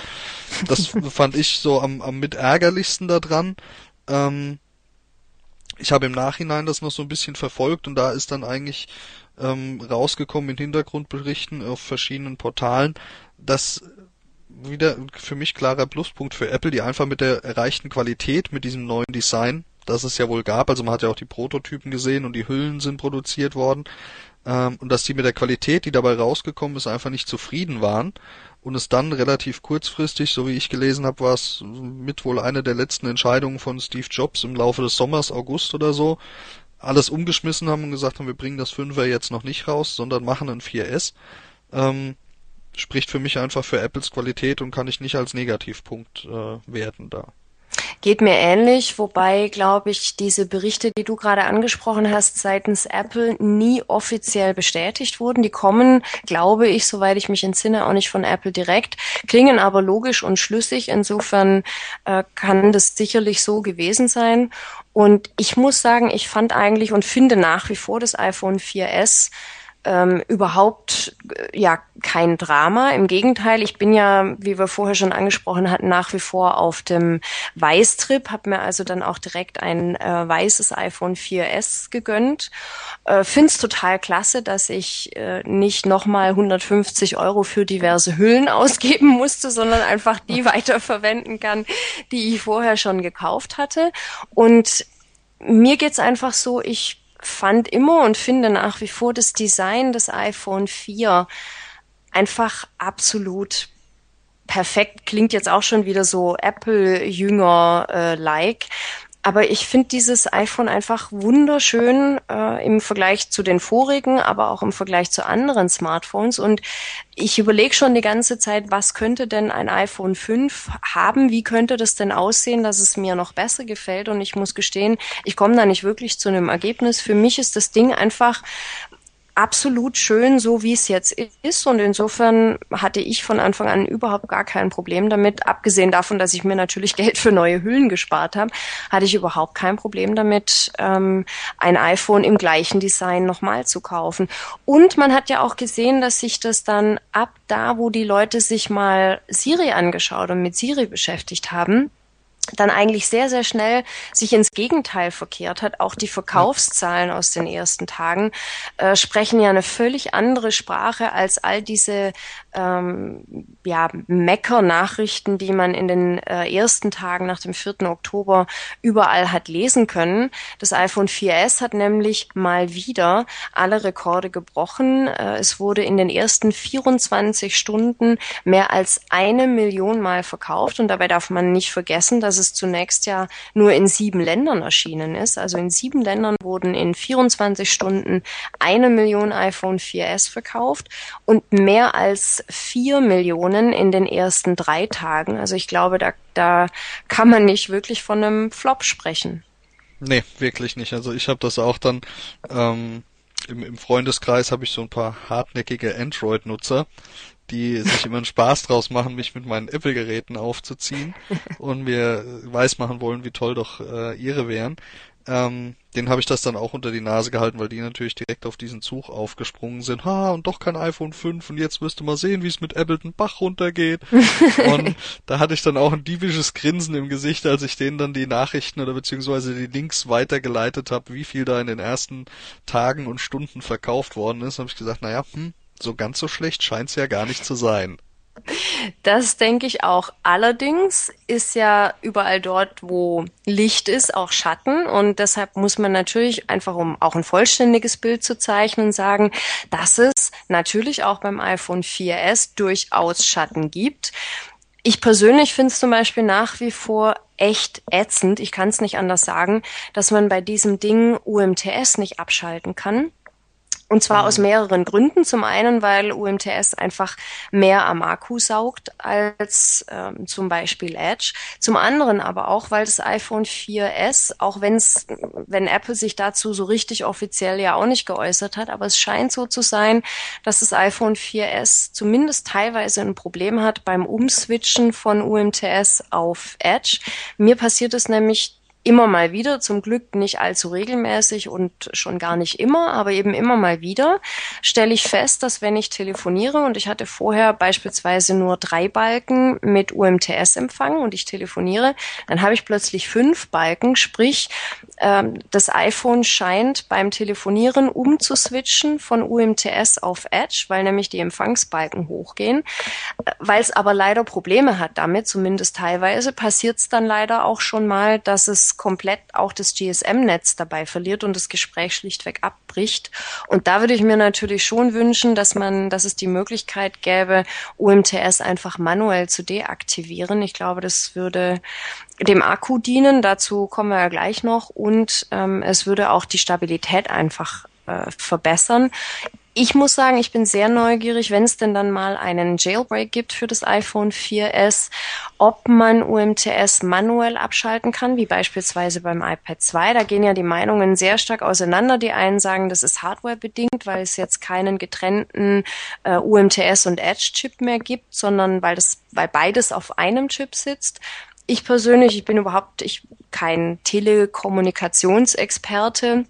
das fand ich so am, am mit ärgerlichsten daran. Ähm, ich habe im Nachhinein das noch so ein bisschen verfolgt und da ist dann eigentlich ähm, rausgekommen in Hintergrundberichten auf verschiedenen Portalen, dass wieder für mich klarer Pluspunkt für Apple, die einfach mit der erreichten Qualität, mit diesem neuen Design, das es ja wohl gab, also man hat ja auch die Prototypen gesehen und die Hüllen sind produziert worden, ähm, und dass die mit der Qualität, die dabei rausgekommen ist, einfach nicht zufrieden waren und es dann relativ kurzfristig, so wie ich gelesen habe, war es mit wohl eine der letzten Entscheidungen von Steve Jobs im Laufe des Sommers, August oder so, alles umgeschmissen haben und gesagt haben, wir bringen das 5er jetzt noch nicht raus, sondern machen ein 4S. Ähm, spricht für mich einfach für Apples Qualität und kann ich nicht als Negativpunkt äh, werten da. Geht mir ähnlich, wobei, glaube ich, diese Berichte, die du gerade angesprochen hast, seitens Apple nie offiziell bestätigt wurden. Die kommen, glaube ich, soweit ich mich entsinne, auch nicht von Apple direkt, klingen aber logisch und schlüssig. Insofern äh, kann das sicherlich so gewesen sein. Und ich muss sagen, ich fand eigentlich und finde nach wie vor das iPhone 4S ähm, überhaupt äh, ja kein Drama. Im Gegenteil, ich bin ja, wie wir vorher schon angesprochen hatten, nach wie vor auf dem Weißtrip, habe mir also dann auch direkt ein äh, weißes iPhone 4S gegönnt. Äh, Find's total klasse, dass ich äh, nicht nochmal 150 Euro für diverse Hüllen ausgeben musste, sondern einfach die weiterverwenden kann, die ich vorher schon gekauft hatte. Und mir geht's einfach so, ich fand immer und finde nach wie vor das Design des iPhone 4 einfach absolut perfekt. Klingt jetzt auch schon wieder so Apple-Jünger-like. Aber ich finde dieses iPhone einfach wunderschön äh, im Vergleich zu den vorigen, aber auch im Vergleich zu anderen Smartphones. Und ich überlege schon die ganze Zeit, was könnte denn ein iPhone 5 haben? Wie könnte das denn aussehen, dass es mir noch besser gefällt? Und ich muss gestehen, ich komme da nicht wirklich zu einem Ergebnis. Für mich ist das Ding einfach absolut schön, so wie es jetzt ist. Und insofern hatte ich von Anfang an überhaupt gar kein Problem damit. Abgesehen davon, dass ich mir natürlich Geld für neue Hüllen gespart habe, hatte ich überhaupt kein Problem damit, ähm, ein iPhone im gleichen Design nochmal zu kaufen. Und man hat ja auch gesehen, dass sich das dann ab da, wo die Leute sich mal Siri angeschaut und mit Siri beschäftigt haben, dann eigentlich sehr, sehr schnell sich ins Gegenteil verkehrt hat. Auch die Verkaufszahlen aus den ersten Tagen äh, sprechen ja eine völlig andere Sprache als all diese ähm, ja, Mecker-Nachrichten, die man in den äh, ersten Tagen nach dem 4. Oktober überall hat lesen können. Das iPhone 4S hat nämlich mal wieder alle Rekorde gebrochen. Äh, es wurde in den ersten 24 Stunden mehr als eine Million Mal verkauft und dabei darf man nicht vergessen, dass es zunächst ja nur in sieben Ländern erschienen ist. Also in sieben Ländern wurden in 24 Stunden eine Million iPhone 4S verkauft und mehr als vier Millionen in den ersten drei Tagen. Also ich glaube, da, da kann man nicht wirklich von einem Flop sprechen. Nee, wirklich nicht. Also ich habe das auch dann ähm, im, im Freundeskreis habe ich so ein paar hartnäckige Android-Nutzer, die sich immer einen Spaß draus machen, mich mit meinen Apple-Geräten aufzuziehen und mir weismachen wollen, wie toll doch äh, ihre wären. Ähm, den habe ich das dann auch unter die Nase gehalten, weil die natürlich direkt auf diesen Zug aufgesprungen sind. Ha, und doch kein iPhone 5 und jetzt du mal sehen, wie es mit Apple den Bach runtergeht. und da hatte ich dann auch ein diebisches Grinsen im Gesicht, als ich denen dann die Nachrichten oder beziehungsweise die Links weitergeleitet habe, wie viel da in den ersten Tagen und Stunden verkauft worden ist. habe ich gesagt, naja, hm, so ganz so schlecht scheint's ja gar nicht zu sein. Das denke ich auch. Allerdings ist ja überall dort, wo Licht ist, auch Schatten. Und deshalb muss man natürlich einfach, um auch ein vollständiges Bild zu zeichnen, sagen, dass es natürlich auch beim iPhone 4S durchaus Schatten gibt. Ich persönlich finde es zum Beispiel nach wie vor echt ätzend, ich kann es nicht anders sagen, dass man bei diesem Ding UMTS nicht abschalten kann Und zwar aus mhm. mehreren Gründen. Zum einen, weil UMTS einfach mehr am Akku saugt als ähm, zum Beispiel Edge. Zum anderen aber auch, weil das iPhone 4S, auch wenn's, wenn Apple sich dazu so richtig offiziell ja auch nicht geäußert hat, aber es scheint so zu sein, dass das iPhone 4S zumindest teilweise ein Problem hat beim Umswitchen von UMTS auf Edge. Mir passiert es nämlich immer mal wieder, zum Glück nicht allzu regelmäßig und schon gar nicht immer, aber eben immer mal wieder, stelle ich fest, dass wenn ich telefoniere und ich hatte vorher beispielsweise nur drei Balken mit UMTS-Empfang und ich telefoniere, dann habe ich plötzlich fünf Balken, sprich ähm, das iPhone scheint beim Telefonieren umzuswitchen von UMTS auf Edge, weil nämlich die Empfangsbalken hochgehen. Weil es aber leider Probleme hat damit, zumindest teilweise, passiert es dann leider auch schon mal, dass es komplett auch das GSM-Netz dabei verliert und das Gespräch schlichtweg abbricht. Und da würde ich mir natürlich schon wünschen, dass man, dass es die Möglichkeit gäbe, UMTS einfach manuell zu deaktivieren. Ich glaube, das würde dem Akku dienen. Dazu kommen wir ja gleich noch. Und ähm, es würde auch die Stabilität einfach äh, verbessern. Ich muss sagen, ich bin sehr neugierig, wenn es denn dann mal einen Jailbreak gibt für das iPhone 4S, ob man UMTS manuell abschalten kann, wie beispielsweise beim iPad 2. Da gehen ja die Meinungen sehr stark auseinander. Die einen sagen, das ist hardwarebedingt, weil es jetzt keinen getrennten äh, UMTS und Edge-Chip mehr gibt, sondern weil das, weil beides auf einem Chip sitzt. Ich persönlich, ich bin überhaupt ich, kein Telekommunikationsexperte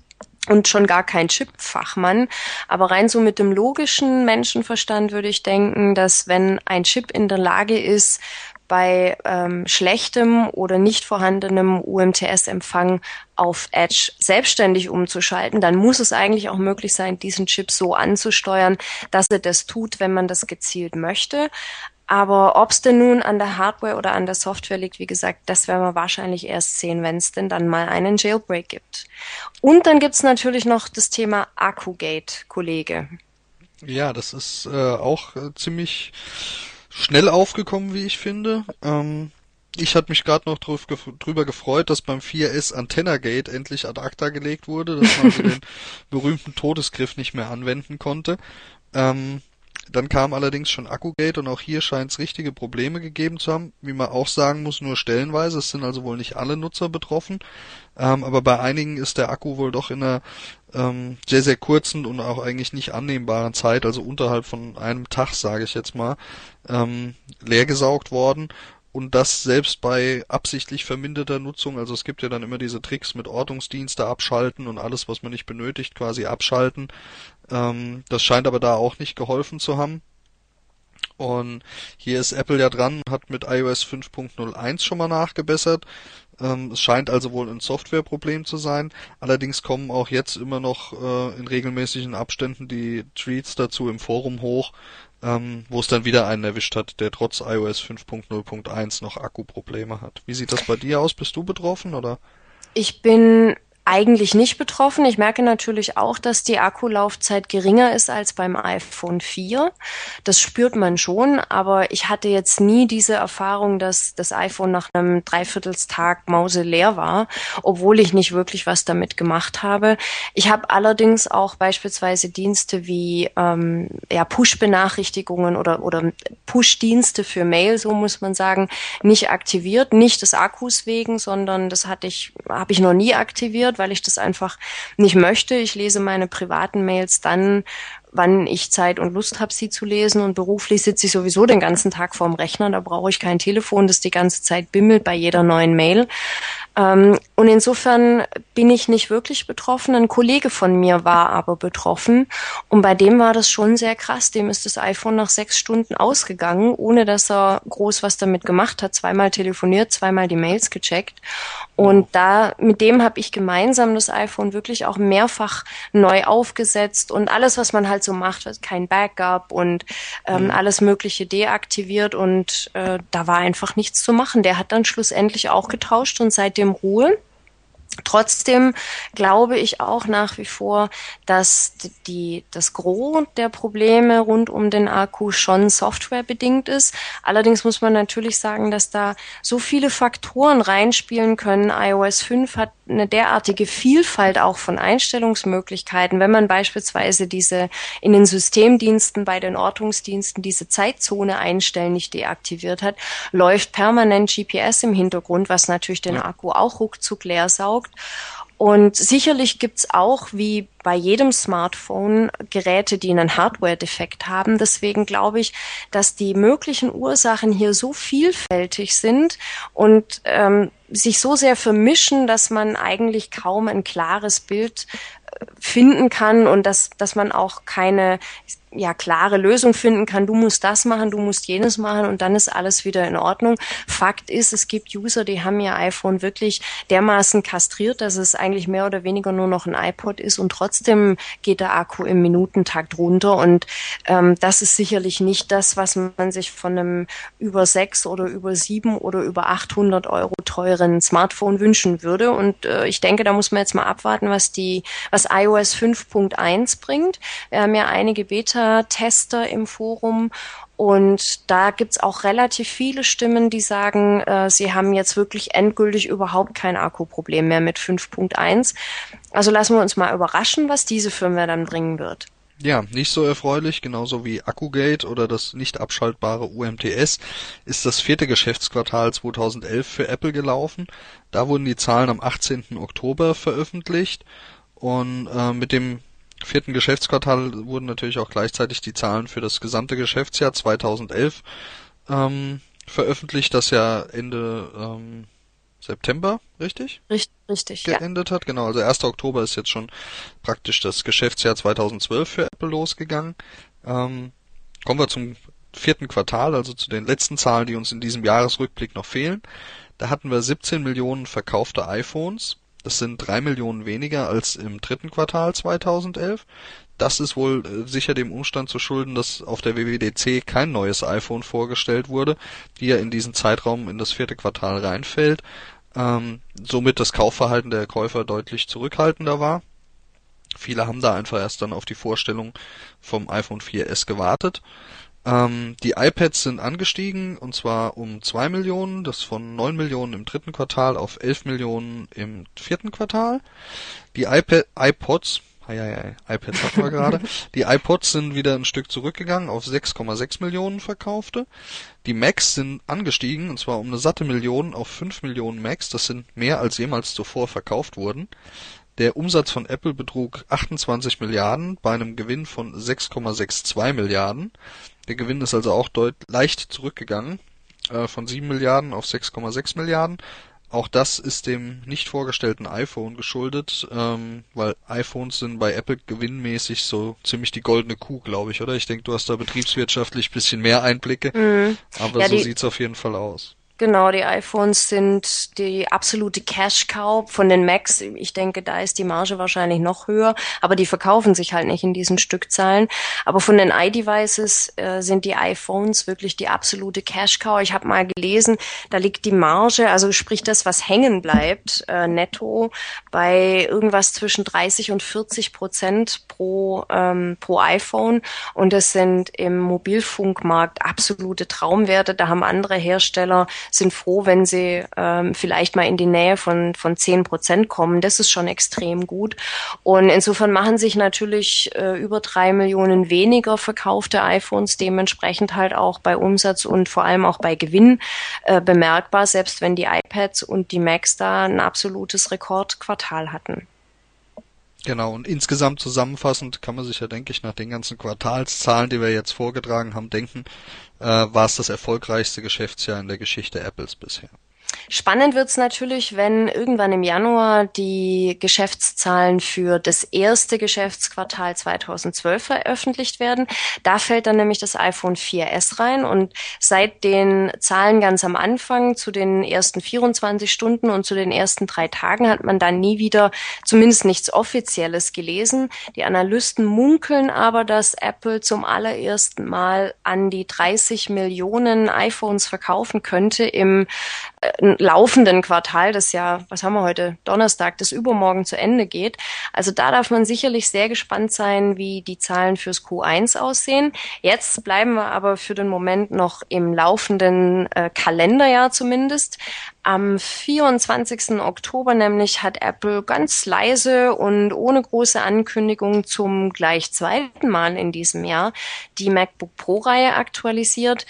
und schon gar kein Chip-Fachmann. Aber rein so mit dem logischen Menschenverstand würde ich denken, dass wenn ein Chip in der Lage ist, bei ähm, schlechtem oder nicht vorhandenem UMTS-Empfang auf Edge selbstständig umzuschalten, dann muss es eigentlich auch möglich sein, diesen Chip so anzusteuern, dass er das tut, wenn man das gezielt möchte. Aber ob es denn nun an der Hardware oder an der Software liegt, wie gesagt, das werden wir wahrscheinlich erst sehen, wenn es denn dann mal einen Jailbreak gibt. Und dann gibt's natürlich noch das Thema Akkugate, Kollege. Ja, das ist äh, auch äh, ziemlich schnell aufgekommen, wie ich finde. Ähm, ich hatte mich gerade noch drauf, drüber gefreut, dass beim 4S Antennagate endlich ad acta gelegt wurde, dass man den berühmten Todesgriff nicht mehr anwenden konnte. Ähm, dann kam allerdings schon Akkugate und auch hier scheint es richtige Probleme gegeben zu haben, wie man auch sagen muss, nur stellenweise. Es sind also wohl nicht alle Nutzer betroffen, ähm, aber bei einigen ist der Akku wohl doch in einer ähm, sehr, sehr kurzen und auch eigentlich nicht annehmbaren Zeit, also unterhalb von einem Tag, sage ich jetzt mal, ähm, leergesaugt worden und das selbst bei absichtlich verminderter Nutzung. Also es gibt ja dann immer diese Tricks mit Ortungsdienste abschalten und alles, was man nicht benötigt, quasi abschalten. Ähm, das scheint aber da auch nicht geholfen zu haben. Und hier ist Apple ja dran, hat mit iOS 5.01 schon mal nachgebessert. Ähm, es scheint also wohl ein Softwareproblem zu sein. Allerdings kommen auch jetzt immer noch äh, in regelmäßigen Abständen die Tweets dazu im Forum hoch, ähm, wo es dann wieder einen erwischt hat, der trotz iOS 5.0.1 noch Akkuprobleme hat. Wie sieht das bei dir aus? Bist du betroffen oder? Ich bin eigentlich nicht betroffen. Ich merke natürlich auch, dass die Akkulaufzeit geringer ist als beim iPhone 4. Das spürt man schon, aber ich hatte jetzt nie diese Erfahrung, dass das iPhone nach einem Dreiviertelstag leer war, obwohl ich nicht wirklich was damit gemacht habe. Ich habe allerdings auch beispielsweise Dienste wie ähm, ja, Push-Benachrichtigungen oder, oder Push-Dienste für Mail, so muss man sagen, nicht aktiviert. Nicht des Akkus wegen, sondern das hatte ich, habe ich noch nie aktiviert weil ich das einfach nicht möchte. Ich lese meine privaten Mails dann, wann ich Zeit und Lust habe, sie zu lesen. Und beruflich sitze ich sowieso den ganzen Tag vorm Rechner. Da brauche ich kein Telefon, das die ganze Zeit bimmelt bei jeder neuen Mail. Ähm, und insofern bin ich nicht wirklich betroffen. Ein Kollege von mir war aber betroffen. Und bei dem war das schon sehr krass. Dem ist das iPhone nach sechs Stunden ausgegangen, ohne dass er groß was damit gemacht hat. Zweimal telefoniert, zweimal die Mails gecheckt. Und da, mit dem habe ich gemeinsam das iPhone wirklich auch mehrfach neu aufgesetzt und alles, was man halt so macht, kein Backup und ähm, mhm. alles Mögliche deaktiviert und äh, da war einfach nichts zu machen. Der hat dann schlussendlich auch getauscht und seitdem Ruhe. Trotzdem glaube ich auch nach wie vor, dass die, das Gros der Probleme rund um den Akku schon softwarebedingt ist. Allerdings muss man natürlich sagen, dass da so viele Faktoren reinspielen können. iOS 5 hat eine derartige Vielfalt auch von Einstellungsmöglichkeiten, wenn man beispielsweise diese in den Systemdiensten bei den Ortungsdiensten diese Zeitzone einstellen nicht deaktiviert hat, läuft permanent GPS im Hintergrund, was natürlich den Akku auch ruckzuck leer saugt. Und sicherlich gibt's auch, wie bei jedem Smartphone, Geräte, die einen Hardware-Defekt haben. Deswegen glaube ich, dass die möglichen Ursachen hier so vielfältig sind und ähm, sich so sehr vermischen, dass man eigentlich kaum ein klares Bild äh, finden kann und dass, dass man auch keine ja klare Lösung finden kann, du musst das machen, du musst jenes machen und dann ist alles wieder in Ordnung. Fakt ist, es gibt User, die haben ihr iPhone wirklich dermaßen kastriert, dass es eigentlich mehr oder weniger nur noch ein iPod ist und trotzdem geht der Akku im Minutentakt runter und ähm, das ist sicherlich nicht das, was man sich von einem über sechs oder über sieben oder über 800 Euro teuren Smartphone wünschen würde und äh, ich denke, da muss man jetzt mal abwarten, was die, was iOS 5.1 bringt. Wir haben ja einige Beta Tester im Forum und da gibt's auch relativ viele Stimmen, die sagen, äh, sie haben jetzt wirklich endgültig überhaupt kein Akkuproblem mehr mit 5.1. Also lassen wir uns mal überraschen, was diese Firmware dann bringen wird. Ja, nicht so erfreulich, genauso wie Akkugate oder das nicht abschaltbare UMTS ist das vierte Geschäftsquartal 2011 für Apple gelaufen. Da wurden die Zahlen am 18. Oktober veröffentlicht und äh, mit dem vierten Geschäftsquartal wurden natürlich auch gleichzeitig die Zahlen für das gesamte Geschäftsjahr 2011 ähm, veröffentlicht, das ja Ende ähm, September, richtig? Richtig, richtig geendet ja. hat. Genau, also 1. Oktober ist jetzt schon praktisch das Geschäftsjahr 2012 für Apple losgegangen. Ähm, kommen wir zum vierten Quartal, also zu den letzten Zahlen, die uns in diesem Jahresrückblick noch fehlen. Da hatten wir 17 Millionen verkaufte iPhones, das sind drei Millionen weniger als im dritten Quartal 2011. Das ist wohl äh, sicher dem Umstand zu schulden, dass auf der WWDC kein neues iPhone vorgestellt wurde, die ja in diesen Zeitraum in das vierte Quartal reinfällt. Ähm, somit das Kaufverhalten der Käufer deutlich zurückhaltender war. Viele haben da einfach erst dann auf die Vorstellung vom iPhone 4S gewartet. Ähm, die iPads sind angestiegen und zwar um zwei Millionen, das von neun Millionen im dritten Quartal auf elf Millionen im vierten Quartal. Die iPad, iPods, hei, hei, hei, iPads hatten wir gerade, die iPods sind wieder ein Stück zurückgegangen auf 6,6 Millionen verkaufte. Die Macs sind angestiegen und zwar um eine satte Million auf fünf Millionen Macs, das sind mehr als jemals zuvor verkauft wurden. Der Umsatz von Apple betrug 28 Milliarden bei einem Gewinn von 6,62 Milliarden. Der Gewinn ist also auch deut leicht zurückgegangen, äh, von 7 Milliarden auf 6,6 Milliarden. Auch das ist dem nicht vorgestellten iPhone geschuldet, ähm, weil iPhones sind bei Apple gewinnmäßig so ziemlich die goldene Kuh, glaube ich, oder? Ich denke, du hast da betriebswirtschaftlich bisschen mehr Einblicke, mhm. aber ja, so sieht's auf jeden Fall aus. Genau, die iPhones sind die absolute Cash-Cow von den Macs. Ich denke, da ist die Marge wahrscheinlich noch höher, aber die verkaufen sich halt nicht in diesen Stückzahlen. Aber von den iDevices äh, sind die iPhones wirklich die absolute Cash-Cow. Ich habe mal gelesen, da liegt die Marge, also sprich das, was hängen bleibt, äh, netto, bei irgendwas zwischen 30 und 40 Prozent pro, ähm, pro iPhone. Und das sind im Mobilfunkmarkt absolute Traumwerte. Da haben andere Hersteller sind froh, wenn sie ähm, vielleicht mal in die Nähe von, von 10 Prozent kommen. Das ist schon extrem gut. Und insofern machen sich natürlich äh, über drei Millionen weniger verkaufte iPhones dementsprechend halt auch bei Umsatz und vor allem auch bei Gewinn äh, bemerkbar, selbst wenn die iPads und die Macs da ein absolutes Rekordquartal hatten. Genau, und insgesamt zusammenfassend kann man sich ja, denke ich, nach den ganzen Quartalszahlen, die wir jetzt vorgetragen haben, denken, äh, war es das erfolgreichste Geschäftsjahr in der Geschichte Apples bisher. Spannend wird's natürlich, wenn irgendwann im Januar die Geschäftszahlen für das erste Geschäftsquartal 2012 veröffentlicht werden. Da fällt dann nämlich das iPhone 4S rein und seit den Zahlen ganz am Anfang zu den ersten 24 Stunden und zu den ersten drei Tagen hat man dann nie wieder zumindest nichts Offizielles gelesen. Die Analysten munkeln aber, dass Apple zum allerersten Mal an die 30 Millionen iPhones verkaufen könnte im laufenden Quartal, das ja, was haben wir heute, Donnerstag, das übermorgen zu Ende geht. Also da darf man sicherlich sehr gespannt sein, wie die Zahlen fürs Q1 aussehen. Jetzt bleiben wir aber für den Moment noch im laufenden äh, Kalenderjahr zumindest. Am 24. Oktober nämlich hat Apple ganz leise und ohne große Ankündigung zum gleich zweiten Mal in diesem Jahr die MacBook Pro-Reihe aktualisiert.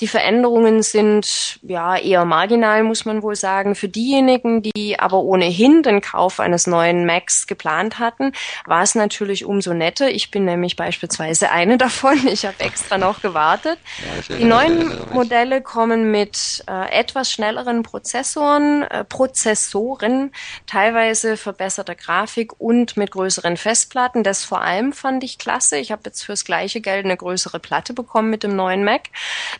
Die Veränderungen sind ja eher marginal, muss man wohl sagen. Für diejenigen, die aber ohnehin den Kauf eines neuen Macs geplant hatten, war es natürlich umso netter. Ich bin nämlich beispielsweise eine davon. Ich habe extra noch gewartet. Ja, die neuen Modelle kommen mit äh, etwas schnelleren Prozessoren, äh, Prozessoren, teilweise verbesserter Grafik und mit größeren Festplatten. Das vor allem fand ich klasse. Ich habe jetzt fürs gleiche Geld eine größere Platte bekommen mit dem neuen Mac.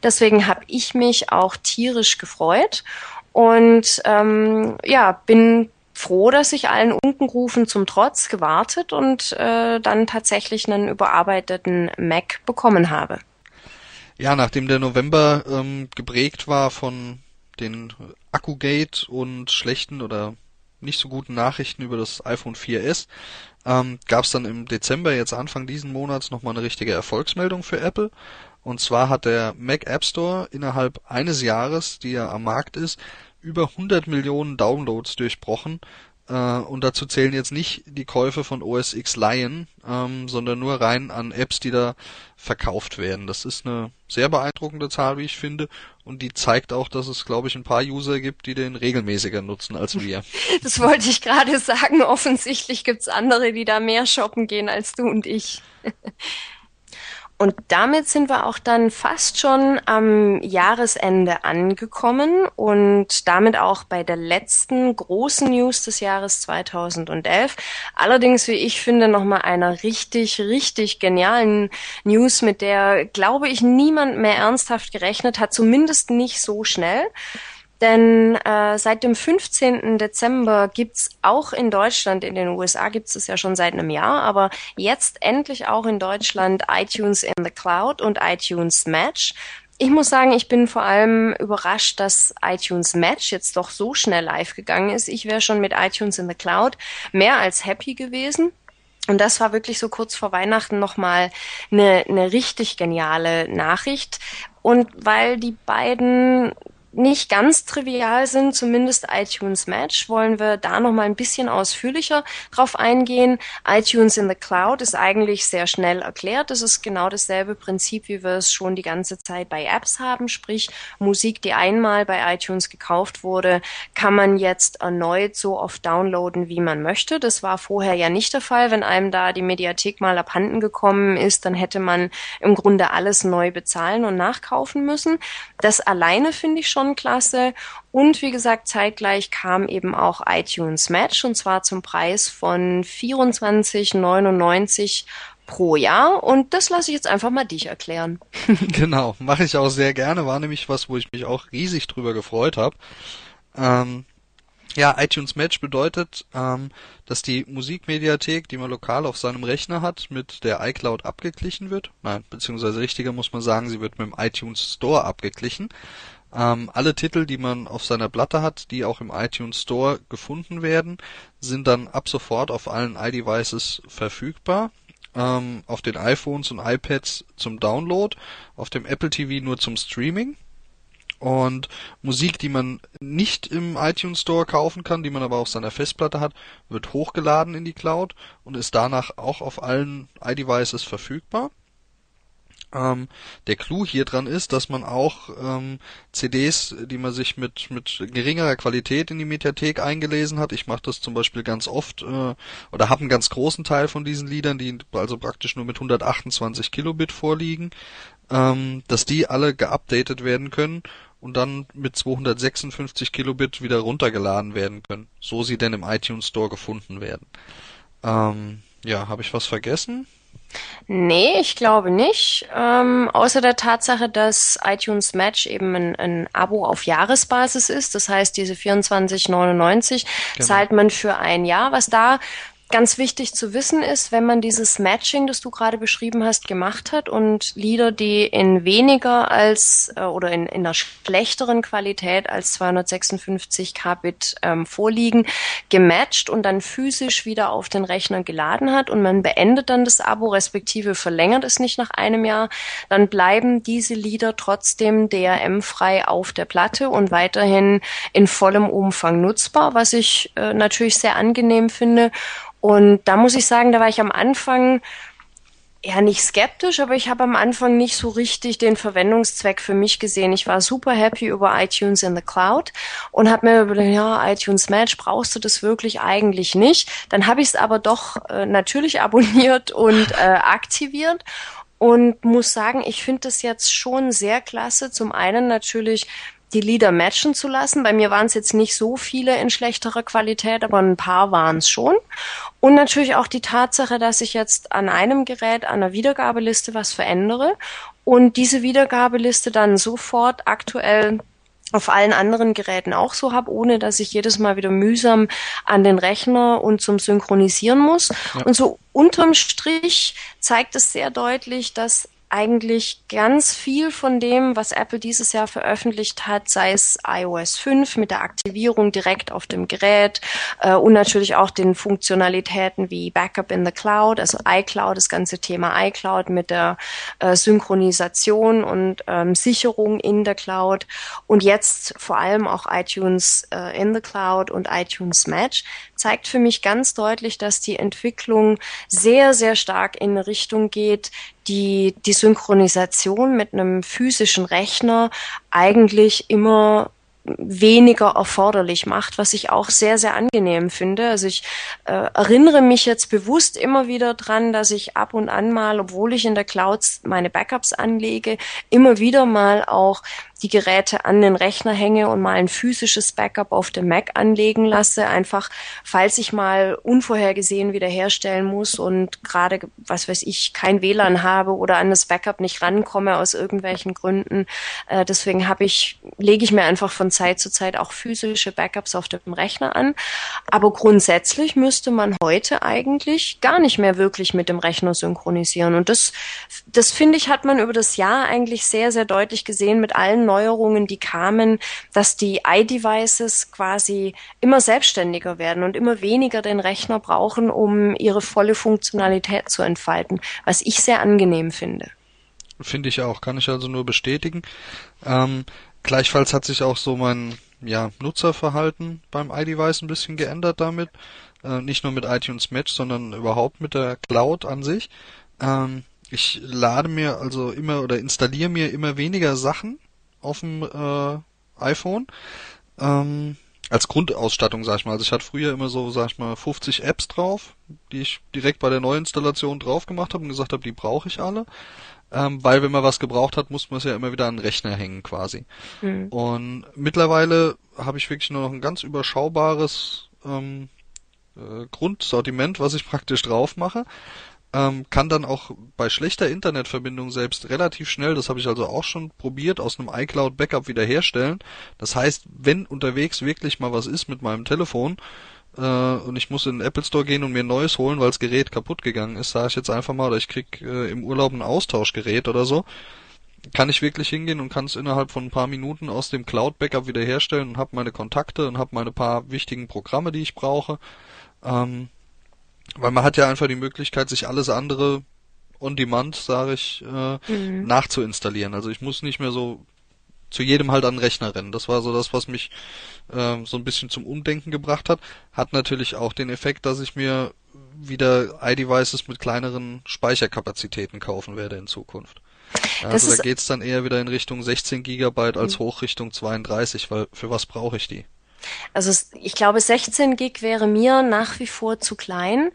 Deswegen deswegen habe ich mich auch tierisch gefreut und ähm, ja, bin froh, dass ich allen Unkenrufen zum Trotz gewartet und äh, dann tatsächlich einen überarbeiteten Mac bekommen habe. Ja, nachdem der November ähm, geprägt war von den Akkugate und schlechten oder nicht so guten Nachrichten über das iPhone 4S, ähm, gab es dann im Dezember, jetzt Anfang diesen Monats, nochmal eine richtige Erfolgsmeldung für Apple. Und zwar hat der Mac App Store innerhalb eines Jahres, die er am Markt ist, über 100 Millionen Downloads durchbrochen. Äh, und dazu zählen jetzt nicht die Käufe von OS X Lion, ähm, sondern nur rein an Apps, die da verkauft werden. Das ist eine sehr beeindruckende Zahl, wie ich finde. Und die zeigt auch, dass es, glaube ich, ein paar User gibt, die den regelmäßiger nutzen als wir. Das wollte ich gerade sagen. Offensichtlich gibt's andere, die da mehr shoppen gehen als du und ich. Und damit sind wir auch dann fast schon am Jahresende angekommen und damit auch bei der letzten großen News des Jahres 2011. Allerdings, wie ich finde, nochmal einer richtig, richtig genialen News, mit der, glaube ich, niemand mehr ernsthaft gerechnet hat, zumindest nicht so schnell. Denn äh, seit dem 15. Dezember gibt's auch in Deutschland, in den USA gibt's es ja schon seit einem Jahr, aber jetzt endlich auch in Deutschland iTunes in the Cloud und iTunes Match. Ich muss sagen, ich bin vor allem überrascht, dass iTunes Match jetzt doch so schnell live gegangen ist. Ich wäre schon mit iTunes in the Cloud mehr als happy gewesen. Und das war wirklich so kurz vor Weihnachten nochmal eine, eine richtig geniale Nachricht. Und weil die beiden nicht ganz trivial sind, zumindest iTunes Match, wollen wir da noch mal ein bisschen ausführlicher drauf eingehen. iTunes in the Cloud ist eigentlich sehr schnell erklärt. Das ist genau dasselbe Prinzip, wie wir es schon die ganze Zeit bei Apps haben, sprich Musik, die einmal bei iTunes gekauft wurde, kann man jetzt erneut so oft downloaden, wie man möchte. Das war vorher ja nicht der Fall. Wenn einem da die Mediathek mal abhanden gekommen ist, dann hätte man im Grunde alles neu bezahlen und nachkaufen müssen. Das alleine finde ich schon klasse. Und wie gesagt, zeitgleich kam eben auch iTunes Match und zwar zum Preis von 24,99 pro Jahr und das lasse ich jetzt einfach mal dich erklären. genau, mache ich auch sehr gerne, war nämlich was, wo ich mich auch riesig drüber gefreut habe. Ähm, ja, iTunes Match bedeutet, ähm, dass die Musikmediathek, die man lokal auf seinem Rechner hat, mit der iCloud abgeglichen wird. Nein, beziehungsweise richtiger muss man sagen, sie wird mit dem iTunes Store abgeglichen. Ähm, alle Titel, die man auf seiner Platte hat, die auch im iTunes Store gefunden werden, sind dann ab sofort auf allen iDevices verfügbar. Ähm, auf den iPhones und iPads zum Download, auf dem Apple TV nur zum Streaming. Und Musik, die man nicht im iTunes Store kaufen kann, die man aber auf seiner Festplatte hat, wird hochgeladen in die Cloud und ist danach auch auf allen iDevices verfügbar. Ähm, der Clou hier dran ist, dass man auch ähm, CDs, die man sich mit mit geringerer Qualität in die Mediathek eingelesen hat, ich mache das zum Beispiel ganz oft äh, oder habe einen ganz großen Teil von diesen Liedern, die also praktisch nur mit 128 Kilobit vorliegen, ähm, dass die alle geupdatet werden können und dann mit 256 Kilobit wieder runtergeladen werden können, so sie denn im iTunes Store gefunden werden. Ähm, ja, habe ich was vergessen? Nee, ich glaube nicht. Ähm, außer der Tatsache, dass iTunes Match eben ein, ein Abo auf Jahresbasis ist. Das heißt, diese 24,99 genau. zahlt man für ein Jahr. Was da ganz wichtig zu wissen ist, wenn man dieses Matching, das du gerade beschrieben hast, gemacht hat und Lieder, die in weniger als äh, oder in, in einer schlechteren Qualität als 256 Kbit ähm, vorliegen, gematcht und dann physisch wieder auf den Rechner geladen hat und man beendet dann das Abo, respektive verlängert es nicht nach einem Jahr, dann bleiben diese Lieder trotzdem DRM-frei auf der Platte und weiterhin in vollem Umfang nutzbar, was ich äh, natürlich sehr angenehm finde und da muss ich sagen, da war ich am Anfang ja nicht skeptisch, aber ich habe am Anfang nicht so richtig den Verwendungszweck für mich gesehen. Ich war super happy über iTunes in the Cloud und habe mir überlegt, ja, iTunes Match, brauchst du das wirklich eigentlich nicht? Dann habe ich es aber doch äh, natürlich abonniert und äh, aktiviert und muss sagen, ich finde das jetzt schon sehr klasse. Zum einen natürlich die Lieder matchen zu lassen. Bei mir waren es jetzt nicht so viele in schlechterer Qualität, aber ein paar waren es schon. Und natürlich auch die Tatsache, dass ich jetzt an einem Gerät, an der Wiedergabeliste was verändere und diese Wiedergabeliste dann sofort aktuell auf allen anderen Geräten auch so habe, ohne dass ich jedes Mal wieder mühsam an den Rechner und zum Synchronisieren muss. Ja. Und so unterm Strich zeigt es sehr deutlich, dass eigentlich ganz viel von dem, was Apple dieses Jahr veröffentlicht hat, sei es iOS 5 mit der Aktivierung direkt auf dem Gerät äh, und natürlich auch den Funktionalitäten wie Backup in the Cloud, also iCloud, das ganze Thema iCloud mit der äh, Synchronisation und ähm, Sicherung in der Cloud. Und jetzt vor allem auch iTunes äh, in the Cloud und iTunes Match zeigt für mich ganz deutlich, dass die Entwicklung sehr, sehr stark in Richtung geht, die die Synchronisation mit einem physischen Rechner eigentlich immer weniger erforderlich macht, was ich auch sehr, sehr angenehm finde. Also ich äh, erinnere mich jetzt bewusst immer wieder dran, dass ich ab und an mal, obwohl ich in der Cloud meine Backups anlege, immer wieder mal auch die Geräte an den Rechner hänge und mal ein physisches Backup auf dem Mac anlegen lasse, einfach falls ich mal unvorhergesehen wiederherstellen muss und gerade, was weiß ich, kein WLAN habe oder an das Backup nicht rankomme aus irgendwelchen Gründen. Äh, deswegen habe ich, lege ich mir einfach von Zeit zu Zeit auch physische Backups auf dem Rechner an. Aber grundsätzlich müsste man heute eigentlich gar nicht mehr wirklich mit dem Rechner synchronisieren. Und das, das finde ich, hat man über das Jahr eigentlich sehr, sehr deutlich gesehen mit allen Neuerungen, die kamen, dass die iDevices quasi immer selbstständiger werden und immer weniger den Rechner brauchen, um ihre volle Funktionalität zu entfalten, was ich sehr angenehm finde. Finde ich auch, kann ich also nur bestätigen. Ähm, gleichfalls hat sich auch so mein ja, Nutzerverhalten beim iDevice ein bisschen geändert damit. Äh, nicht nur mit iTunes Match, sondern überhaupt mit der Cloud an sich. Ähm, ich lade mir also immer oder installiere mir immer weniger Sachen auf dem äh, iPhone. Ähm, als Grundausstattung, sag ich mal. Also ich hatte früher immer so, sag ich mal, 50 Apps drauf, die ich direkt bei der Neuinstallation drauf gemacht habe und gesagt habe, die brauche ich alle. Ähm, weil wenn man was gebraucht hat, muss man es ja immer wieder an den Rechner hängen quasi. Mhm. Und mittlerweile habe ich wirklich nur noch ein ganz überschaubares ähm, äh, Grundsortiment, was ich praktisch drauf mache ähm, kann dann auch bei schlechter Internetverbindung selbst relativ schnell, das habe ich also auch schon probiert, aus einem iCloud Backup wiederherstellen. Das heißt, wenn unterwegs wirklich mal was ist mit meinem Telefon äh, und ich muss in den Apple Store gehen und mir ein neues holen, weil das Gerät kaputt gegangen ist, sage ich jetzt einfach mal, oder ich krieg äh, im Urlaub ein Austauschgerät oder so, kann ich wirklich hingehen und kann es innerhalb von ein paar Minuten aus dem Cloud Backup wiederherstellen und habe meine Kontakte und habe meine paar wichtigen Programme, die ich brauche. Ähm, weil man hat ja einfach die Möglichkeit, sich alles andere on demand, sage ich, äh, mhm. nachzuinstallieren. Also ich muss nicht mehr so zu jedem halt an den Rechner rennen. Das war so das, was mich äh, so ein bisschen zum Umdenken gebracht hat. Hat natürlich auch den Effekt, dass ich mir wieder iDevices mit kleineren Speicherkapazitäten kaufen werde in Zukunft. Also da geht's dann eher wieder in Richtung 16 Gigabyte als mhm. hoch Richtung 32, weil für was brauche ich die? Also ich glaube, 16 Gig wäre mir nach wie vor zu klein.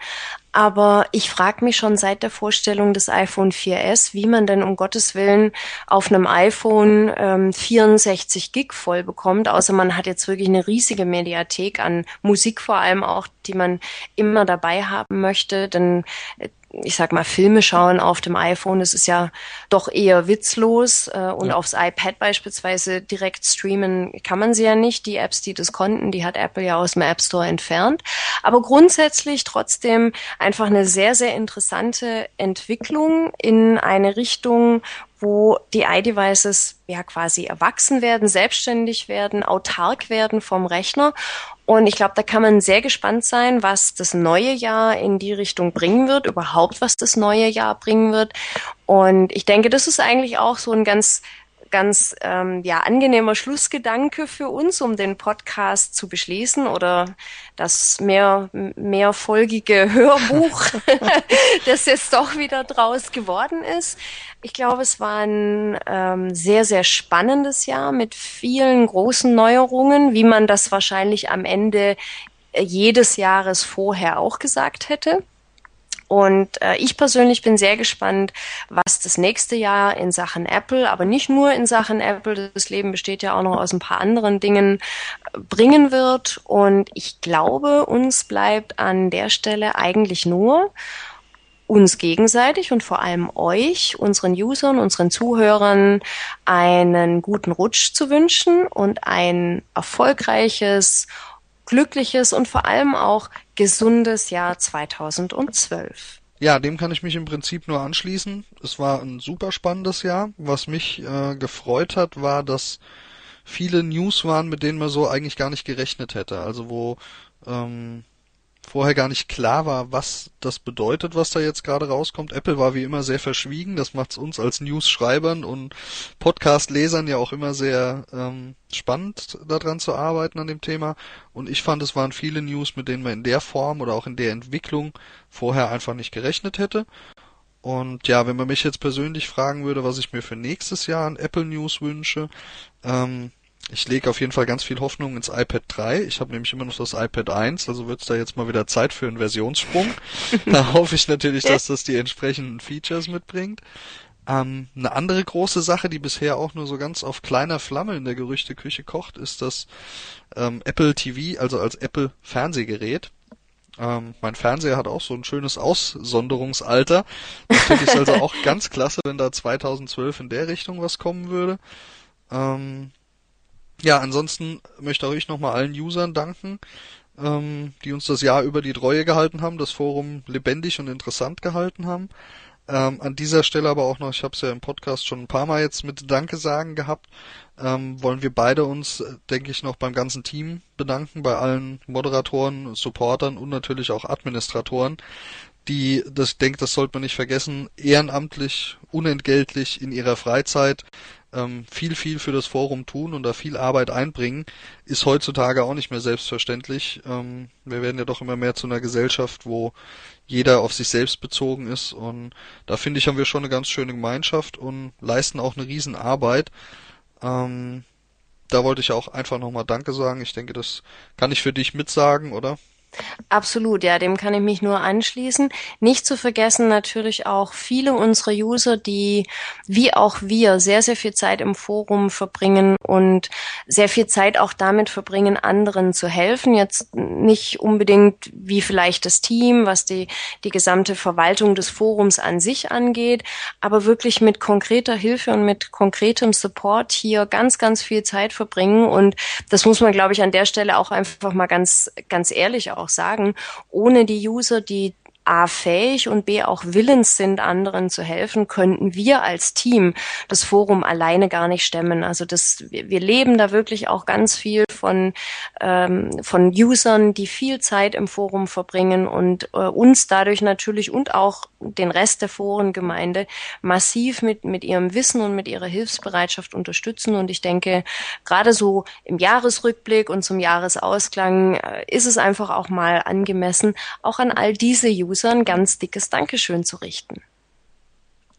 Aber ich frage mich schon seit der Vorstellung des iPhone 4S, wie man denn um Gottes Willen auf einem iPhone ähm, 64 Gig voll bekommt, außer man hat jetzt wirklich eine riesige Mediathek an Musik vor allem auch, die man immer dabei haben möchte. Denn äh, ich sag mal, Filme schauen auf dem iPhone, das ist ja doch eher witzlos. Äh, und ja. aufs iPad beispielsweise direkt streamen kann man sie ja nicht. Die Apps, die das konnten, die hat Apple ja aus dem App Store entfernt. Aber grundsätzlich trotzdem einfach eine sehr, sehr interessante Entwicklung in eine Richtung, wo die iDevices ja quasi erwachsen werden, selbstständig werden, autark werden vom Rechner. Und ich glaube, da kann man sehr gespannt sein, was das neue Jahr in die Richtung bringen wird, überhaupt was das neue Jahr bringen wird. Und ich denke, das ist eigentlich auch so ein ganz ganz ähm, ja angenehmer Schlussgedanke für uns, um den Podcast zu beschließen oder das mehr mehrfolgige Hörbuch, das jetzt doch wieder draus geworden ist. Ich glaube, es war ein ähm, sehr sehr spannendes Jahr mit vielen großen Neuerungen, wie man das wahrscheinlich am Ende jedes Jahres vorher auch gesagt hätte. Und äh, ich persönlich bin sehr gespannt, was das nächste Jahr in Sachen Apple, aber nicht nur in Sachen Apple, das Leben besteht ja auch noch aus ein paar anderen Dingen, äh, bringen wird. Und ich glaube, uns bleibt an der Stelle eigentlich nur, uns gegenseitig und vor allem euch, unseren Usern, unseren Zuhörern einen guten Rutsch zu wünschen und ein erfolgreiches glückliches und vor allem auch gesundes Jahr 2012. Ja, dem kann ich mich im Prinzip nur anschließen. Es war ein super spannendes Jahr. Was mich äh, gefreut hat, war, dass viele News waren, mit denen man so eigentlich gar nicht gerechnet hätte. Also wo ähm, vorher gar nicht klar war, was das bedeutet, was da jetzt gerade rauskommt. Apple war wie immer sehr verschwiegen. Das macht es uns als News-Schreibern und Podcast-Lesern ja auch immer sehr ähm, spannend, daran zu arbeiten an dem Thema. Und ich fand, es waren viele News, mit denen man in der Form oder auch in der Entwicklung vorher einfach nicht gerechnet hätte. Und ja, wenn man mich jetzt persönlich fragen würde, was ich mir für nächstes Jahr an Apple News wünsche, ähm, ich lege auf jeden Fall ganz viel Hoffnung ins iPad 3. Ich habe nämlich immer noch das iPad 1, also wird es da jetzt mal wieder Zeit für einen Versionssprung. da hoffe ich natürlich, dass das die entsprechenden Features mitbringt. Ähm, eine andere große Sache, die bisher auch nur so ganz auf kleiner Flamme in der Gerüchteküche kocht, ist das ähm, Apple TV, also als Apple Fernsehgerät. Ähm, mein Fernseher hat auch so ein schönes Aussonderungsalter. Da finde ich es also auch ganz klasse, wenn da 2012 in der Richtung was kommen würde. Ähm, ja, ansonsten möchte auch ich nochmal allen Usern danken, ähm, die uns das Jahr über die Treue gehalten haben, das Forum lebendig und interessant gehalten haben. Ähm, an dieser Stelle aber auch noch, ich habe es ja im Podcast schon ein paar Mal jetzt mit Danke sagen gehabt, ähm, wollen wir beide uns, äh, denke ich, noch beim ganzen Team bedanken, bei allen Moderatoren, Supportern und natürlich auch Administratoren, die, das denke, das sollte man nicht vergessen, ehrenamtlich, unentgeltlich in ihrer Freizeit ähm, viel, viel für das Forum tun und da viel Arbeit einbringen, ist heutzutage auch nicht mehr selbstverständlich. Ähm, wir werden ja doch immer mehr zu einer Gesellschaft, wo jeder auf sich selbst bezogen ist und da finde ich, haben wir schon eine ganz schöne Gemeinschaft und leisten auch eine Riesenarbeit. Ähm, da wollte ich auch einfach nochmal Danke sagen. Ich denke, das kann ich für dich mitsagen, oder? Absolut, ja, dem kann ich mich nur anschließen. Nicht zu vergessen natürlich auch viele unserer User, die wie auch wir sehr, sehr viel Zeit im Forum verbringen und sehr viel Zeit auch damit verbringen, anderen zu helfen. Jetzt nicht unbedingt wie vielleicht das Team, was die, die gesamte Verwaltung des Forums an sich angeht, aber wirklich mit konkreter Hilfe und mit konkretem Support hier ganz, ganz viel Zeit verbringen. Und das muss man, glaube ich, an der Stelle auch einfach mal ganz, ganz ehrlich auch sagen, ohne die User, die A fähig und B auch willens sind, anderen zu helfen, könnten wir als Team das Forum alleine gar nicht stemmen. Also das, wir leben da wirklich auch ganz viel von, ähm, von Usern, die viel Zeit im Forum verbringen und äh, uns dadurch natürlich und auch den Rest der Forengemeinde massiv mit, mit ihrem Wissen und mit ihrer Hilfsbereitschaft unterstützen. Und ich denke, gerade so im Jahresrückblick und zum Jahresausklang äh, ist es einfach auch mal angemessen, auch an all diese User User ein ganz dickes Dankeschön zu richten.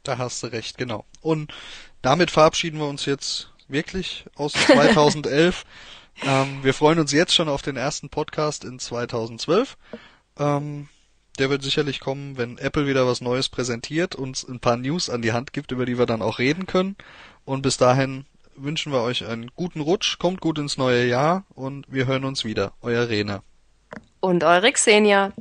Da hast du recht, genau. Und damit verabschieden wir uns jetzt wirklich aus 2011. ähm, wir freuen uns jetzt schon auf den ersten Podcast in 2012. Ähm, der wird sicherlich kommen, wenn Apple wieder was Neues präsentiert, uns ein paar News an die Hand gibt, über die wir dann auch reden können. Und bis dahin wünschen wir euch einen guten Rutsch, kommt gut ins neue Jahr und wir hören uns wieder. Euer Rena. Und eure Xenia.